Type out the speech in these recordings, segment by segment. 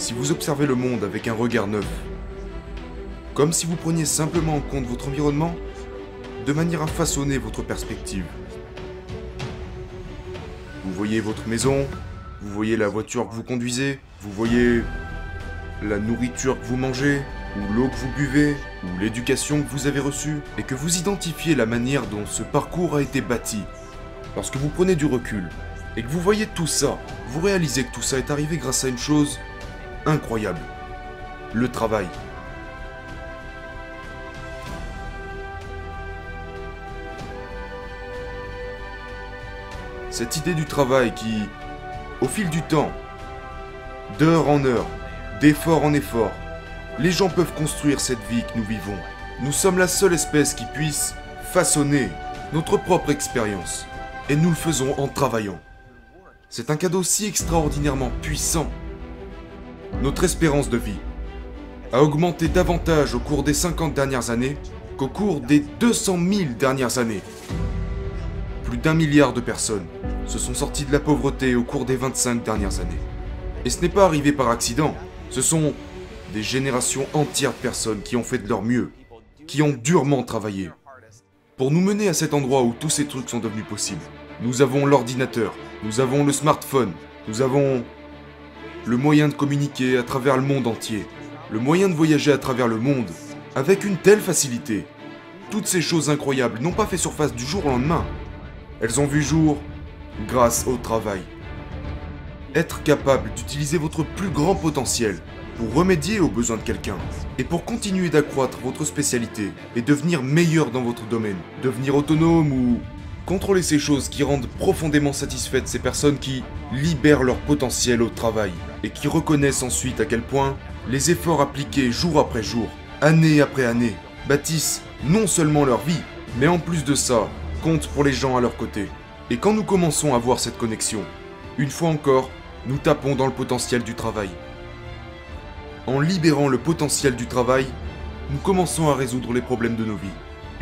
si vous observez le monde avec un regard neuf. Comme si vous preniez simplement en compte votre environnement de manière à façonner votre perspective. Vous voyez votre maison, vous voyez la voiture que vous conduisez, vous voyez la nourriture que vous mangez, ou l'eau que vous buvez, ou l'éducation que vous avez reçue, et que vous identifiez la manière dont ce parcours a été bâti. Lorsque vous prenez du recul, et que vous voyez tout ça, vous réalisez que tout ça est arrivé grâce à une chose incroyable. Le travail. Cette idée du travail qui, au fil du temps, d'heure en heure, d'effort en effort, les gens peuvent construire cette vie que nous vivons. Nous sommes la seule espèce qui puisse façonner notre propre expérience. Et nous le faisons en travaillant. C'est un cadeau si extraordinairement puissant. Notre espérance de vie a augmenté davantage au cours des 50 dernières années qu'au cours des 200 000 dernières années. Plus d'un milliard de personnes se sont sorties de la pauvreté au cours des 25 dernières années. Et ce n'est pas arrivé par accident, ce sont des générations entières de personnes qui ont fait de leur mieux, qui ont durement travaillé. Pour nous mener à cet endroit où tous ces trucs sont devenus possibles, nous avons l'ordinateur, nous avons le smartphone, nous avons le moyen de communiquer à travers le monde entier, le moyen de voyager à travers le monde, avec une telle facilité. Toutes ces choses incroyables n'ont pas fait surface du jour au lendemain. Elles ont vu jour grâce au travail. Être capable d'utiliser votre plus grand potentiel pour remédier aux besoins de quelqu'un et pour continuer d'accroître votre spécialité et devenir meilleur dans votre domaine, devenir autonome ou contrôler ces choses qui rendent profondément satisfaites ces personnes qui libèrent leur potentiel au travail et qui reconnaissent ensuite à quel point les efforts appliqués jour après jour, année après année, bâtissent non seulement leur vie, mais en plus de ça, comptent pour les gens à leur côté. Et quand nous commençons à voir cette connexion, une fois encore, nous tapons dans le potentiel du travail. En libérant le potentiel du travail, nous commençons à résoudre les problèmes de nos vies.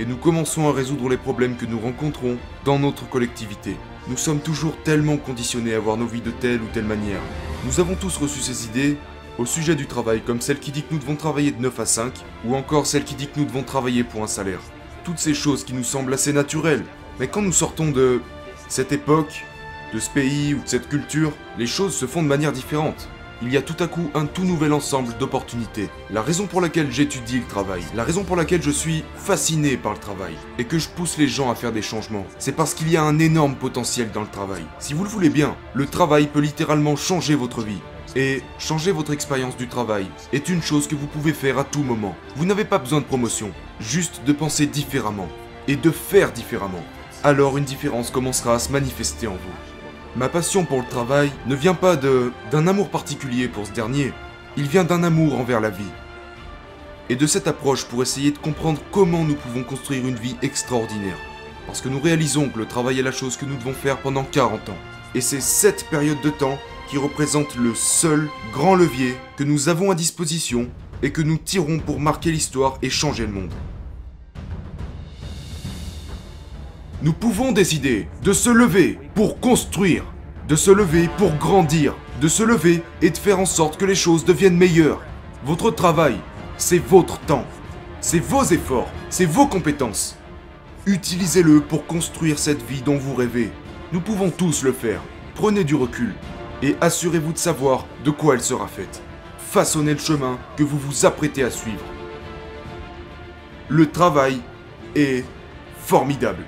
Et nous commençons à résoudre les problèmes que nous rencontrons dans notre collectivité. Nous sommes toujours tellement conditionnés à voir nos vies de telle ou telle manière. Nous avons tous reçu ces idées au sujet du travail, comme celle qui dit que nous devons travailler de 9 à 5, ou encore celle qui dit que nous devons travailler pour un salaire. Toutes ces choses qui nous semblent assez naturelles. Mais quand nous sortons de cette époque, de ce pays ou de cette culture, les choses se font de manière différente. Il y a tout à coup un tout nouvel ensemble d'opportunités. La raison pour laquelle j'étudie le travail, la raison pour laquelle je suis fasciné par le travail, et que je pousse les gens à faire des changements, c'est parce qu'il y a un énorme potentiel dans le travail. Si vous le voulez bien, le travail peut littéralement changer votre vie. Et changer votre expérience du travail est une chose que vous pouvez faire à tout moment. Vous n'avez pas besoin de promotion, juste de penser différemment et de faire différemment. Alors une différence commencera à se manifester en vous. Ma passion pour le travail ne vient pas de d'un amour particulier pour ce dernier, il vient d'un amour envers la vie. Et de cette approche pour essayer de comprendre comment nous pouvons construire une vie extraordinaire. Parce que nous réalisons que le travail est la chose que nous devons faire pendant 40 ans. Et c'est cette période de temps qui représente le seul grand levier que nous avons à disposition et que nous tirons pour marquer l'histoire et changer le monde. Nous pouvons décider de se lever pour construire, de se lever pour grandir, de se lever et de faire en sorte que les choses deviennent meilleures. Votre travail, c'est votre temps, c'est vos efforts, c'est vos compétences. Utilisez-le pour construire cette vie dont vous rêvez. Nous pouvons tous le faire. Prenez du recul et assurez-vous de savoir de quoi elle sera faite. Façonnez le chemin que vous vous apprêtez à suivre. Le travail est formidable.